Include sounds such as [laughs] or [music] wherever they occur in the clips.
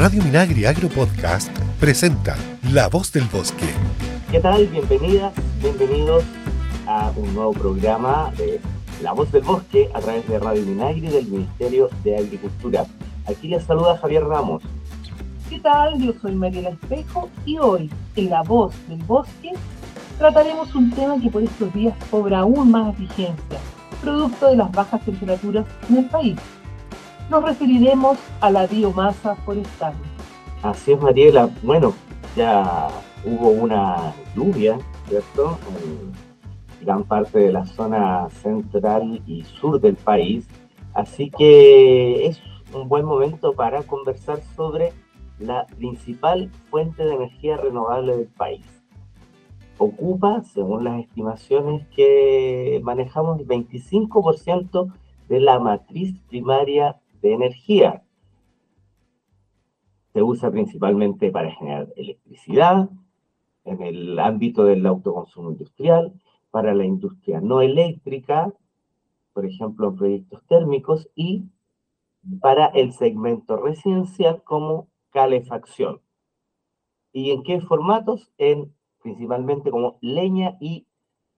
Radio Minagri Agro Podcast presenta La Voz del Bosque. ¿Qué tal? Bienvenidas, bienvenidos a un nuevo programa de La Voz del Bosque a través de Radio Minagri del Ministerio de Agricultura. Aquí les saluda Javier Ramos. ¿Qué tal? Yo soy Mariela Espejo y hoy en La Voz del Bosque trataremos un tema que por estos días cobra aún más vigencia, producto de las bajas temperaturas en el país nos referiremos a la biomasa forestal. Así es, Mariela. Bueno, ya hubo una lluvia, ¿cierto? Gran parte de la zona central y sur del país. Así que es un buen momento para conversar sobre la principal fuente de energía renovable del país. Ocupa, según las estimaciones que manejamos, el 25% de la matriz primaria de energía. Se usa principalmente para generar electricidad, en el ámbito del autoconsumo industrial, para la industria no eléctrica, por ejemplo, en proyectos térmicos, y para el segmento residencial como calefacción. ¿Y en qué formatos? En principalmente como leña y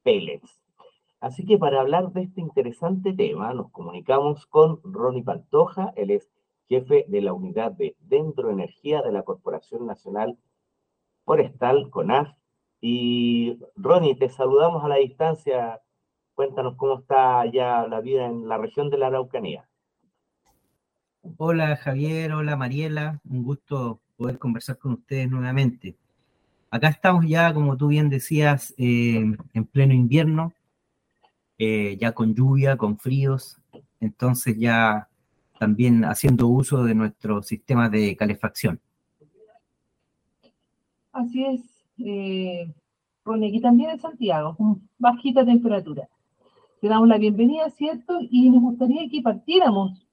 pellets. Así que para hablar de este interesante tema, nos comunicamos con Ronnie Pantoja, él es jefe de la unidad de Dendroenergía de la Corporación Nacional Forestal, CONAF. Y Ronnie, te saludamos a la distancia. Cuéntanos cómo está ya la vida en la región de la Araucanía. Hola Javier, hola Mariela, un gusto poder conversar con ustedes nuevamente. Acá estamos ya, como tú bien decías, eh, en pleno invierno, eh, ya con lluvia, con fríos, entonces ya también haciendo uso de nuestro sistema de calefacción. Así es, eh, con aquí también en Santiago, con bajita temperatura. Te damos la bienvenida, ¿cierto? Y nos gustaría que partiéramos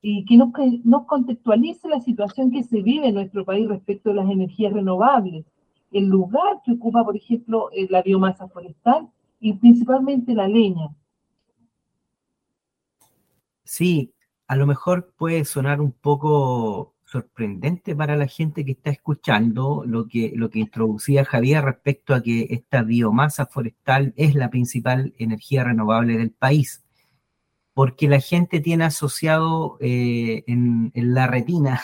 y que nos, nos contextualice la situación que se vive en nuestro país respecto a las energías renovables, el lugar que ocupa, por ejemplo, eh, la biomasa forestal y principalmente la leña. Sí, a lo mejor puede sonar un poco sorprendente para la gente que está escuchando lo que, lo que introducía Javier respecto a que esta biomasa forestal es la principal energía renovable del país, porque la gente tiene asociado eh, en, la retina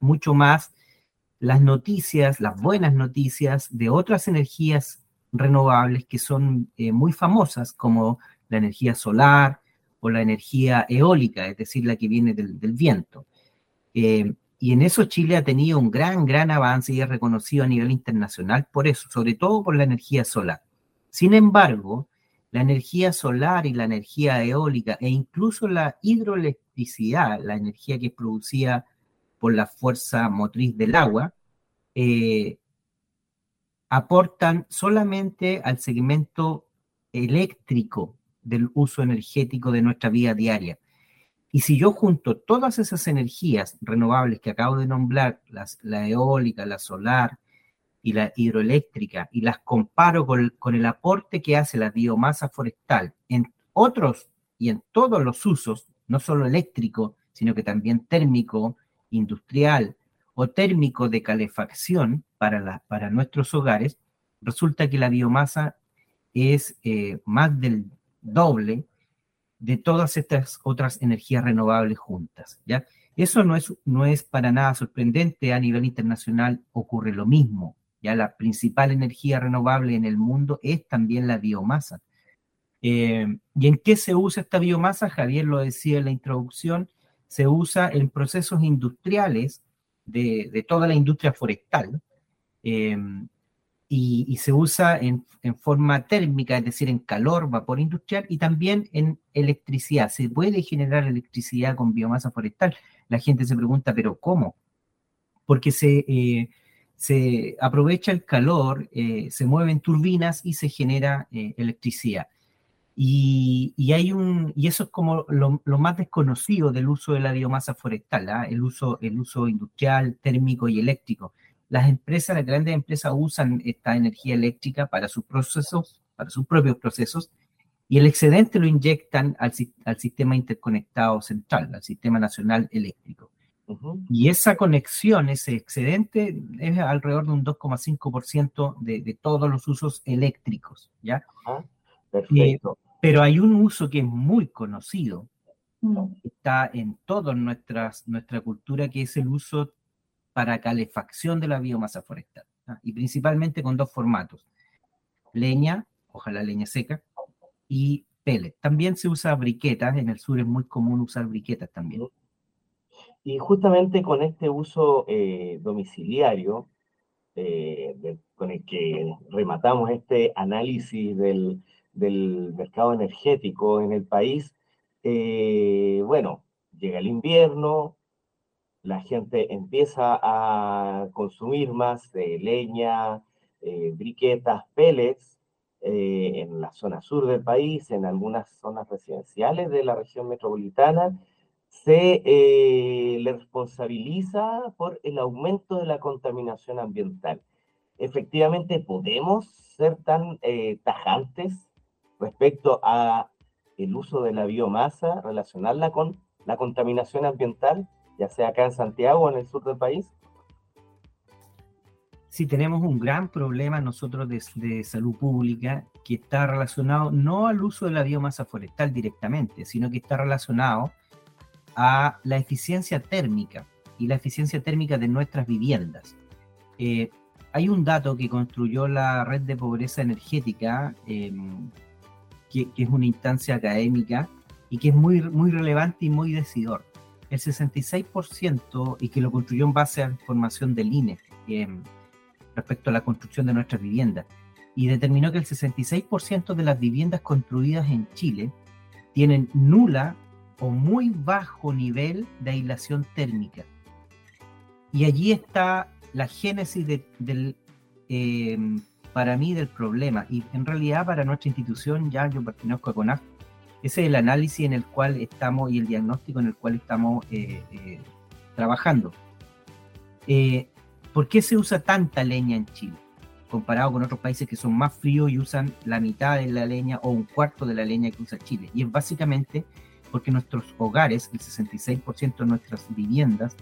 mucho más las noticias, las buenas noticias de otras energías renovables que son eh, muy famosas, como la energía solar o la energía eólica, es decir, la que viene del, viento. Eh, y en eso Chile ha tenido un gran, gran avance y es reconocido a nivel internacional por eso, sobre todo por la energía solar. Sin embargo, la energía solar y la energía eólica e incluso la hidroelectricidad, la energía que es producida por la fuerza motriz del agua, eh, aportan solamente al segmento eléctrico del uso energético de nuestra vida diaria. Y si yo junto todas esas energías renovables que acabo de nombrar, la eólica, la solar y la hidroeléctrica, y las comparo con, con el aporte que hace la biomasa forestal en otros y en todos los usos, no solo eléctrico, sino que también térmico, industrial o térmico de calefacción, para, para nuestros hogares, resulta que la biomasa es eh, más del doble de todas estas otras energías renovables juntas. ¿ya? Eso no es, no es para nada sorprendente, a nivel internacional ocurre lo mismo. Ya la principal energía renovable en el mundo es también la biomasa. Eh, ¿Y en qué se usa esta biomasa? Javier lo decía en la introducción, se usa en procesos industriales de, toda la industria forestal, Em, y, se usa en, forma térmica, es decir, en calor, vapor industrial y también en electricidad. Se puede generar electricidad con biomasa forestal. La gente se pregunta, ¿pero cómo? Porque se, eh, se aprovecha el calor, eh, se mueven turbinas y se genera eh, electricidad. Y, hay un, y eso es como lo, más desconocido del uso de la biomasa forestal, ¿ah? el, uso, el uso industrial, térmico y eléctrico las empresas, las grandes empresas usan esta energía eléctrica para sus procesos, para sus propios procesos, y el excedente lo inyectan al, sistema interconectado central, al sistema nacional eléctrico. Y esa conexión, ese excedente, es alrededor de un 2,5% de, de todos los usos eléctricos, ¿ya? Ah, perfecto. pero hay un uso que es muy conocido, Mm. está en toda nuestras, nuestra cultura, que es el uso para calefacción de la biomasa forestal, ¿ah? y principalmente con dos formatos, leña, ojalá leña seca, y pellet. También se usa briquetas, en el sur es muy común usar briquetas también. Y justamente con este uso eh, domiciliario, eh, de- con el que rematamos este análisis del, del mercado energético en el país, eh, bueno, llega el invierno, la gente empieza a consumir más eh, leña, eh, briquetas, pellets en la zona sur del país, en algunas zonas residenciales de la región metropolitana, se le responsabiliza por el aumento de la contaminación ambiental. Efectivamente, podemos ser tan tajantes respecto a el uso de la biomasa, relacionarla con la contaminación ambiental, ya sea acá en Santiago o en el sur del país. Sí, tenemos un gran problema nosotros de, salud pública que está relacionado no al uso de la biomasa forestal directamente, sino que está relacionado a la eficiencia térmica y la eficiencia térmica de nuestras viviendas. Eh, hay un dato que construyó la red de pobreza energética, eh, que, que, es una instancia académica y que es muy, muy relevante y muy decidor. El 66%, y que lo construyó en base a información del INE eh, respecto a la construcción de nuestras viviendas, y determinó que el 66% de las viviendas construidas en Chile tienen nula o muy bajo nivel de aislación térmica. Y allí está la génesis de, del, eh, para mí del problema. Y en realidad para nuestra institución, ya yo pertenezco a CONAF, ese es el análisis en el cual estamos y el diagnóstico en el cual estamos eh, eh, trabajando. Eh, ¿Por qué se usa tanta leña en Chile? Comparado con otros países que son más fríos y usan la mitad de la leña o un cuarto de la leña que usa Chile. Y es básicamente porque nuestros hogares, el 66% de nuestras viviendas,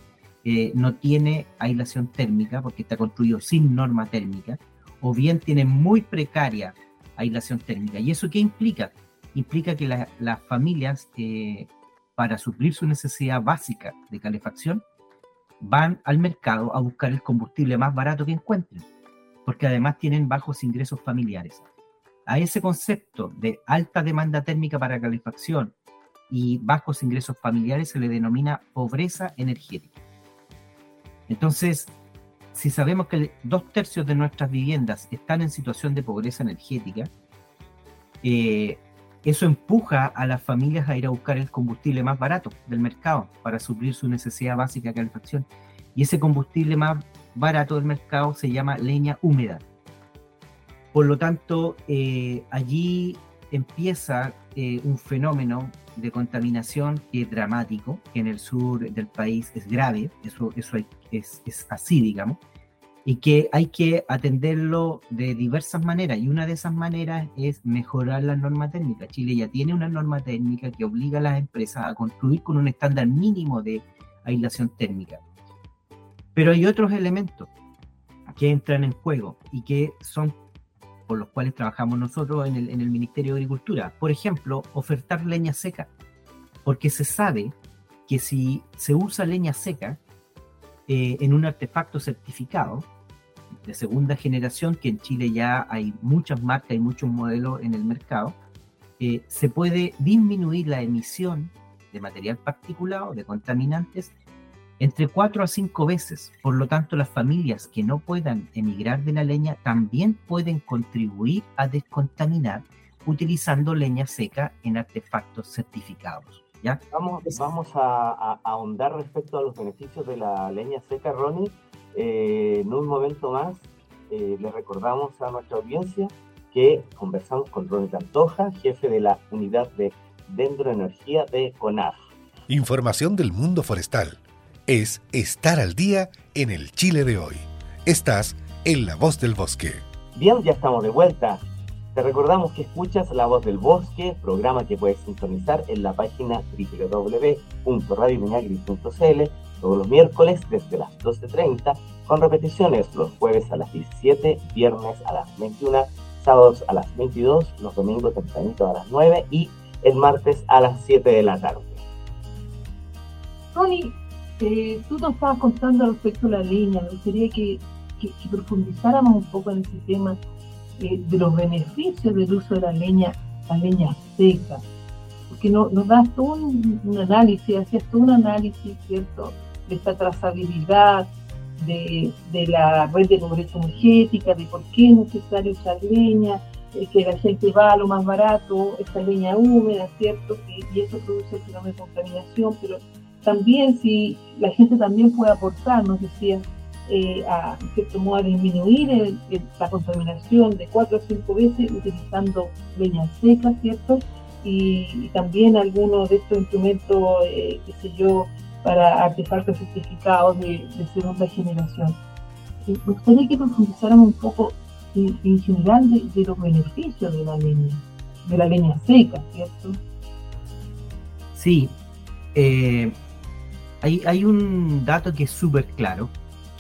eh, no tiene aislación térmica porque está construido sin norma térmica, o bien tiene muy precaria aislación térmica. ¿Y eso qué implica? Implica que la, las familias, eh, para suplir su necesidad básica de calefacción, van al mercado a buscar el combustible más barato que encuentren, porque además tienen bajos ingresos familiares. A ese concepto de alta demanda térmica para calefacción y bajos ingresos familiares se le denomina pobreza energética. Entonces, si sabemos que dos tercios de nuestras viviendas están en situación de pobreza energética, eh, eso empuja a las familias a ir a buscar el combustible más barato del mercado para suplir su necesidad básica de calefacción. Y ese combustible más barato del mercado se llama leña húmeda. Por lo tanto, eh, allí empieza eh, un fenómeno de contaminación que es dramático, que en el sur del país es grave, eso, eso es, es así, digamos, y que hay que atenderlo de diversas maneras, y una de esas maneras es mejorar la norma técnica. Chile ya tiene una norma técnica que obliga a las empresas a construir con un estándar mínimo de aislación térmica. Pero hay otros elementos que entran en juego y que son por los cuales trabajamos nosotros en el, en el Ministerio de Agricultura. Por ejemplo, ofertar leña seca, porque se sabe que si se usa leña seca eh, en un artefacto certificado de segunda generación, que en Chile ya hay muchas marcas y muchos modelos en el mercado, eh, se puede disminuir la emisión de material particulado, de contaminantes, entre cuatro a cinco veces. Por lo tanto, las familias que no puedan emigrar de la leña también pueden contribuir a descontaminar utilizando leña seca en artefactos certificados. ¿ya? Vamos, vamos a, a, a ahondar respecto a los beneficios de la leña seca, Ronnie. Eh, en un momento más, eh, le recordamos a nuestra audiencia que conversamos con Ronnie Cantoja, jefe de la unidad de Dendroenergía de CONAF. Información del mundo forestal es estar al día en el Chile de hoy. Estás en La Voz del Bosque. Bien, ya estamos de vuelta. Te recordamos que escuchas La Voz del Bosque, programa que puedes sintonizar en la página www.radiominagri.cl todos los miércoles desde las 12.30, con repeticiones los jueves a las 17, viernes a las 21, sábados a las 22, los domingos tempranito a las 9 y el martes a las 7 de la tarde. Tony, eh, tú nos estabas contando respecto a la leña, me gustaría que, profundizáramos un poco en ese tema eh, de los beneficios del uso de la leña, la leña seca, porque no, nos das todo un, análisis, hacías todo un análisis, ¿cierto?, de esta trazabilidad, de, la red de pobreza energética, de por qué es necesario usar leña, eh, que la gente va a lo más barato, esta leña húmeda, ¿cierto? y eso produce el fenómeno de contaminación, pero también si la gente también puede aportar, nos decía, eh, a cierto modo a disminuir la contaminación de cuatro a cinco veces utilizando leña seca, ¿cierto? Y, también algunos de estos instrumentos, eh, qué sé yo, para artefactos certificados de, segunda generación. Me gustaría que profundizáramos un poco en general de, los beneficios de la leña, de la leña seca, ¿cierto? Sí, eh, hay, un dato que es súper claro,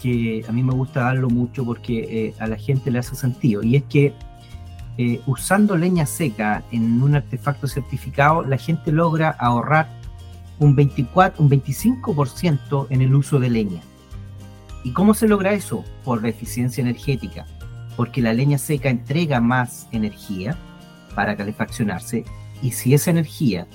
que a mí me gusta darlo mucho porque eh, a la gente le hace sentido, y es que eh, usando leña seca en un artefacto certificado, la gente logra ahorrar un 24, un 25% en el uso de leña. ¿Y cómo se logra eso? Por la eficiencia energética, porque la leña seca entrega más energía para calefaccionarse y si esa energía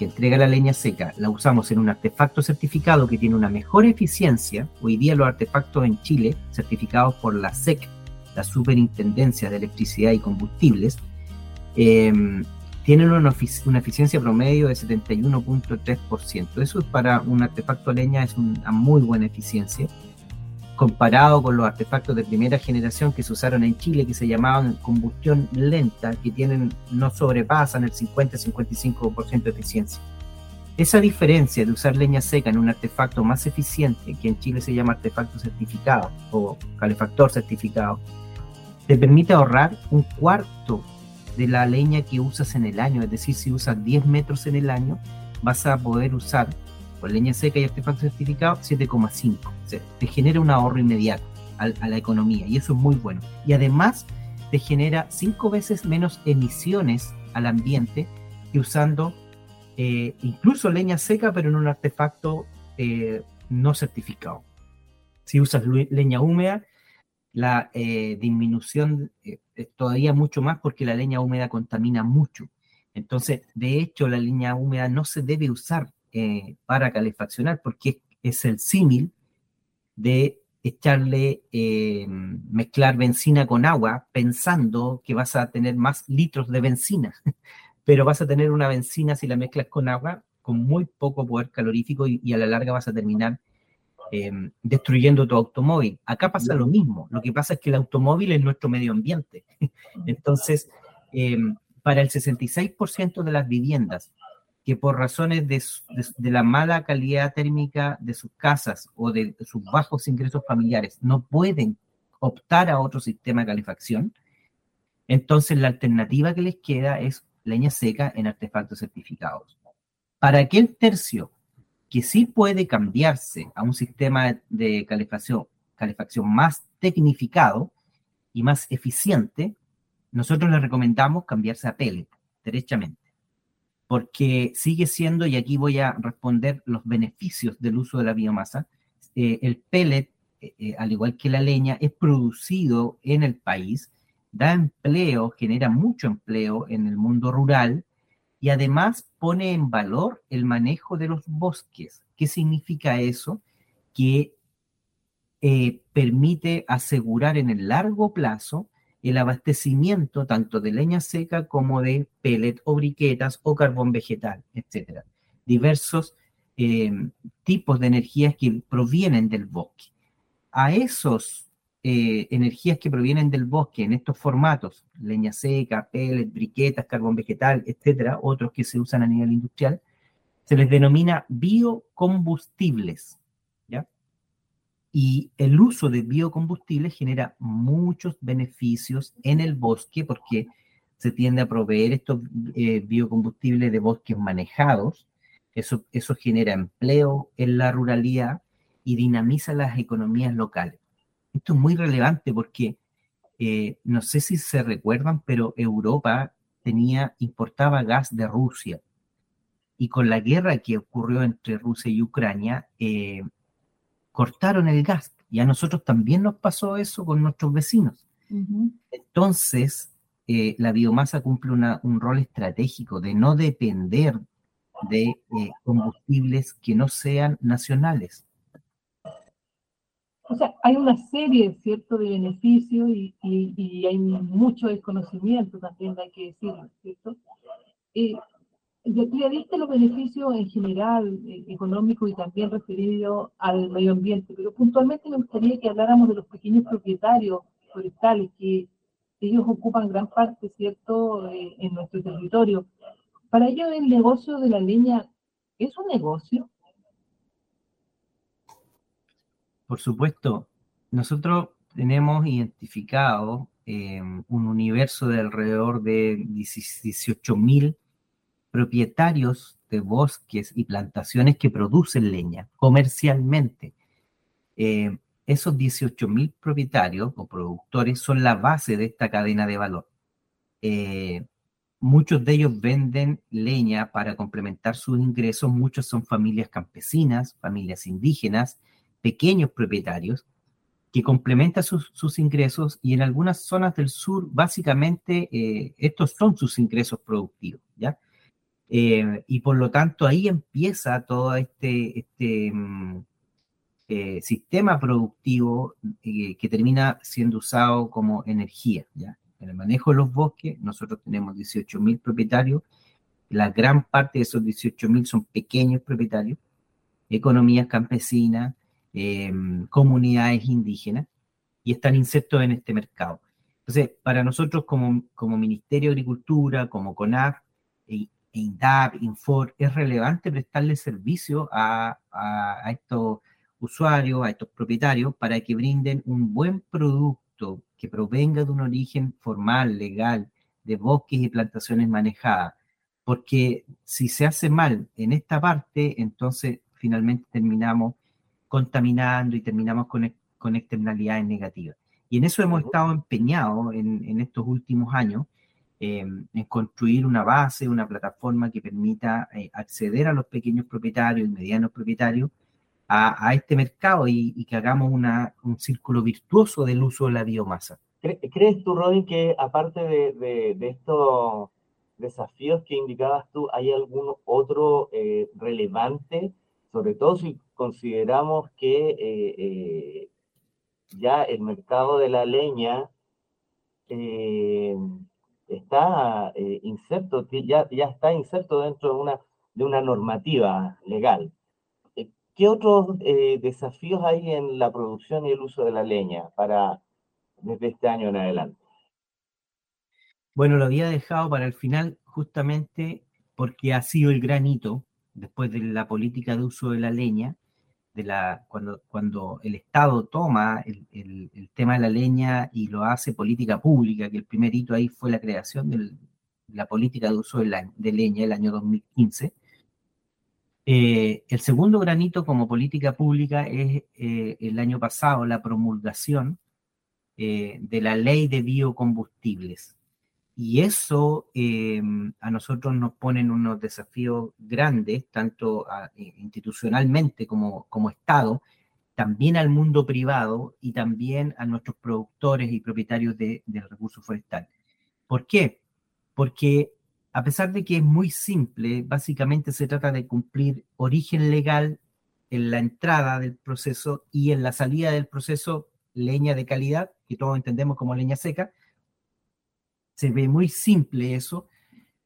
que entrega la leña seca la usamos en un artefacto certificado que tiene una mejor eficiencia, hoy día los artefactos en Chile, certificados por la SEC, la Superintendencia de Electricidad y Combustibles, em, tienen una, una, eficiencia promedio de 71.3%. Eso para un artefacto leña es una muy buena eficiencia comparado con los artefactos de primera generación que se usaron en Chile, que se llamaban combustión lenta, que tienen, no sobrepasan el 50-55% de eficiencia. Esa diferencia de usar leña seca en un artefacto más eficiente, que en Chile se llama artefacto certificado o calefactor certificado, te permite ahorrar un cuarto de la leña que usas en el año. Es decir, si usas 10 metros en el año, vas a poder usar con leña seca y artefacto certificado, 7,5. O sea, te genera un ahorro inmediato a, la economía y eso es muy bueno. Y además te genera cinco veces menos emisiones al ambiente que usando eh, incluso leña seca, pero en un artefacto eh, no certificado. Si usas leña húmeda, la eh, disminución es todavía mucho más porque la leña húmeda contamina mucho. Entonces, de hecho, la leña húmeda no se debe usar eh, para calefaccionar, porque es el símil de echarle, eh, mezclar benzina con agua pensando que vas a tener más litros de benzina, [laughs] pero vas a tener una benzina si la mezclas con agua con muy poco poder calorífico y, a la larga vas a terminar eh, destruyendo tu automóvil. Acá pasa lo mismo, lo que pasa es que el automóvil es nuestro medio ambiente. [laughs] Entonces, para el 66% de las viviendas que por razones de, la mala calidad térmica de sus casas o de sus bajos ingresos familiares no pueden optar a otro sistema de calefacción, entonces la alternativa que les queda es leña seca en artefactos certificados. Para aquel tercio que sí puede cambiarse a un sistema de calefacción, más tecnificado y más eficiente, nosotros les recomendamos cambiarse a pellet, derechamente porque sigue siendo, y aquí voy a responder los beneficios del uso de la biomasa, eh, el pellet, eh, eh, al igual que la leña, es producido en el país, da empleo, genera mucho empleo en el mundo rural y además pone en valor el manejo de los bosques. ¿Qué significa eso? Que permite asegurar en el largo plazo el abastecimiento tanto de leña seca como de pellet o briquetas o carbón vegetal, etc. Diversos eh, tipos de energías que provienen del bosque. A esos eh, energías que provienen del bosque en estos formatos, leña seca, pellet, briquetas, carbón vegetal, etcétera, otros que se usan a nivel industrial, se les denomina biocombustibles. Y el uso de biocombustibles genera muchos beneficios en el bosque porque se tiende a proveer estos eh, biocombustibles de bosques manejados. Eso, eso genera empleo en la ruralidad y dinamiza las economías locales. Esto es muy relevante porque eh, no sé si se recuerdan, pero Europa tenía, importaba gas de Rusia. Y con la guerra que ocurrió entre Rusia y Ucrania, eh, cortaron el gas. Y a nosotros también nos pasó eso con nuestros vecinos. Entonces, eh, la biomasa cumple un rol estratégico de no depender de combustibles que no sean nacionales. O sea, hay una serie, ¿cierto?, de beneficios y, y, hay mucho desconocimiento también, hay que decirlo, ¿cierto? Eh, ya viste los beneficios en general, eh, económicos y también referidos al medio ambiente, pero puntualmente me gustaría que habláramos de los pequeños propietarios forestales, que ellos ocupan gran parte, ¿cierto?, eh, en nuestro territorio. Para ellos el negocio de la leña es un negocio, Por supuesto, nosotros tenemos identificado eh, un universo de alrededor de 18.000 propietarios de bosques y plantaciones que producen leña comercialmente. Eh, esos 18.000 propietarios o productores son la base de esta cadena de valor. Eh, muchos de ellos venden leña para complementar sus ingresos, muchos son familias campesinas, familias indígenas, pequeños propietarios que complementan sus, ingresos y en algunas zonas del sur básicamente eh, estos son sus ingresos productivos, ¿ya? Eh, y por lo tanto ahí empieza todo este, este mm, eh, sistema productivo que termina siendo usado como energía, ¿ya? En el manejo de los bosques nosotros tenemos 18.000 propietarios, la gran parte de esos 18.000 son pequeños propietarios, economías campesinas, Em, comunidades indígenas y están insertos en este mercado. Entonces, para nosotros como, como Ministerio de Agricultura, como CONAF, INDAP, INFOR, es relevante prestarle servicio a, a, estos usuarios, a estos propietarios, para que brinden un buen producto que provenga de un origen formal, legal, de bosques y plantaciones manejadas. Porque si se hace mal en esta parte, entonces finalmente terminamos contaminando y terminamos con, con externalidades negativas. Y en eso hemos estado empeñados en, estos últimos años, eh, en construir una base, una plataforma que permita eh, acceder a los pequeños propietarios y medianos propietarios a, este mercado y, que hagamos una, un círculo virtuoso del uso de la biomasa. ¿Crees tú, Robin, que aparte de, de, estos desafíos que indicabas tú, hay algún otro eh, relevante, sobre todo si consideramos que eh, ya el mercado de la leña eh, está inserto, ya, ya está inserto dentro de una, de una normativa legal. ¿Qué otros desafíos hay en la producción y el uso de la leña para desde este año en adelante? Bueno, lo había dejado para el final justamente porque ha sido el gran hito después de la política de uso de la leña, de la, cuando, cuando el Estado toma el, el, tema de la leña y lo hace política pública, que el primer hito ahí fue la creación de la política de uso de, la, de leña el año 2015. Eh, el segundo granito como política pública es eh, el año pasado la promulgación eh, de la ley de biocombustibles. Y eso eh, a nosotros nos ponen unos desafíos grandes, tanto eh, institucionalmente como, como Estado, también al mundo privado y también a nuestros productores y propietarios de, del recurso forestal. ¿Por qué? Porque a pesar de que es muy simple, básicamente se trata de cumplir origen legal en la entrada del proceso y en la salida del proceso leña de calidad, que todos entendemos como leña seca, se ve muy simple eso,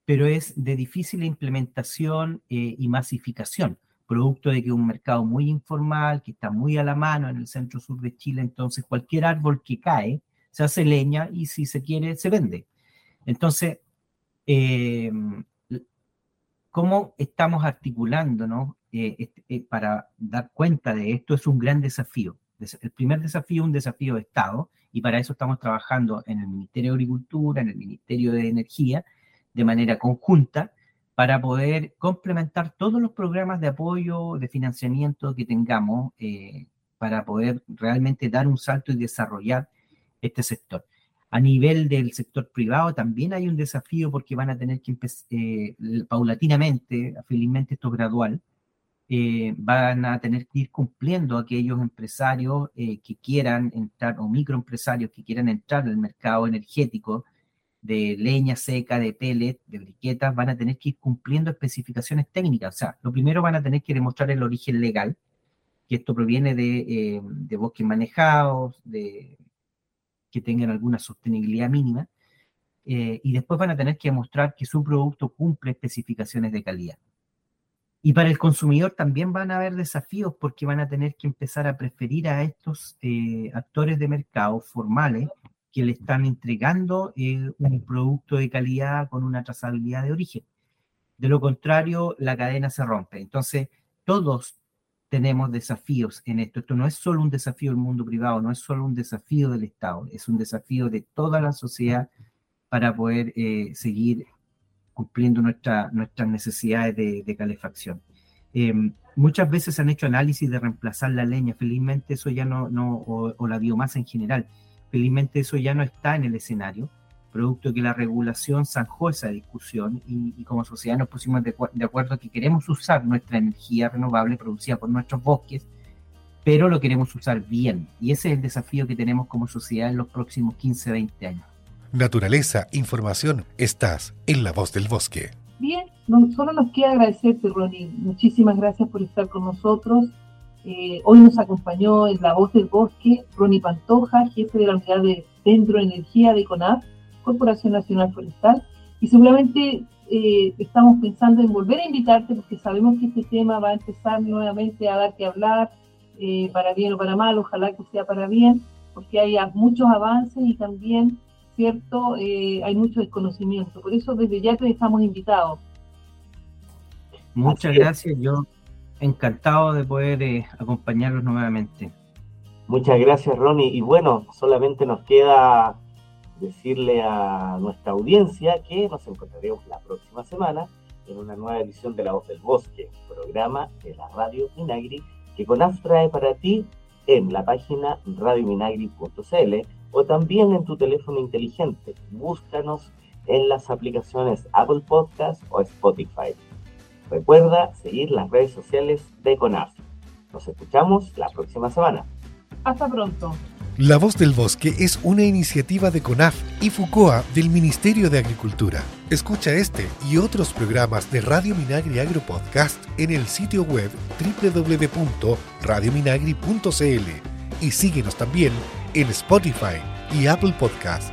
pero es de difícil implementación eh, y masificación, producto de que un mercado muy informal, que está muy a la mano en el centro sur de Chile, entonces cualquier árbol que cae se hace leña y si se quiere se vende. Entonces, eh, ¿cómo estamos articulándonos eh, este, para dar cuenta de esto? Es un gran desafío. El primer desafío es un desafío de Estado, y para eso estamos trabajando en el Ministerio de Agricultura, en el Ministerio de Energía, de manera conjunta, para poder complementar todos los programas de apoyo, de financiamiento que tengamos, eh, para poder realmente dar un salto y desarrollar este sector. A nivel del sector privado también hay un desafío porque van a tener que empezar eh, paulatinamente, felizmente esto es gradual, eh, van a tener que ir cumpliendo aquellos empresarios que quieran entrar o microempresarios que quieran entrar al mercado energético de leña seca, de pellet, de briquetas, van a tener que ir cumpliendo especificaciones técnicas. O sea, lo primero van a tener que demostrar el origen legal, que esto proviene de, eh, de bosques manejados, de que tengan alguna sostenibilidad mínima, eh, y después van a tener que demostrar que su producto cumple especificaciones de calidad. Y para el consumidor también van a haber desafíos porque van a tener que empezar a preferir a estos eh, actores de mercado formales que le están entregando eh, un producto de calidad con una trazabilidad de origen. De lo contrario, la cadena se rompe. Entonces, todos tenemos desafíos en esto. Esto no es solo un desafío del mundo privado, no es solo un desafío del Estado, es un desafío de toda la sociedad para poder eh, seguir cumpliendo nuestra, nuestras necesidades de, calefacción. Em, muchas veces han hecho análisis de reemplazar la leña, felizmente eso ya no, no o, la biomasa en general, Felizmente eso ya no está en el escenario, producto que la regulación zanjó esa discusión y, como sociedad nos pusimos de, acuerdo que queremos usar nuestra energía renovable producida por nuestros bosques, pero lo queremos usar bien. Y ese es el desafío que tenemos como sociedad en los próximos 15, 20 años. Naturaleza, información, estás en la voz del bosque. Bien, solo nos queda agradecerte, Ronnie. Muchísimas gracias por estar con nosotros eh, hoy nos acompañó en La Voz del Bosque Ronnie Pantoja, jefe de la unidad de Dendroenergía de CONAF, Corporación Nacional Forestal, y seguramente eh, estamos pensando en volver a invitarte porque sabemos que este tema va a empezar nuevamente a dar que hablar, eh, para bien o para mal, ojalá que sea para bien, porque hay muchos avances y también, ¿cierto?, hay mucho desconocimiento. Por eso desde ya te estamos invitados. Muchas gracias. Yo encantado de poder eh, acompañarlos nuevamente. Muchas gracias, Ronnie. Y bueno, solamente nos queda decirle a nuestra audiencia que nos encontraremos la próxima semana en una nueva edición de La Voz del Bosque, programa de la Radio Minagri que CONAF trae para ti en la página radiominagri.cl o también en tu teléfono inteligente. Búscanos en las aplicaciones Apple Podcast o Spotify. Recuerda seguir las redes sociales de CONAF. Nos escuchamos la próxima semana. Hasta pronto. La Voz del Bosque es una iniciativa de CONAF y FUCOA del Ministerio de Agricultura. Escucha este y otros programas de Radio Minagri Agro Podcast en el sitio web www.radiominagri.cl y síguenos también en Spotify y Apple Podcast.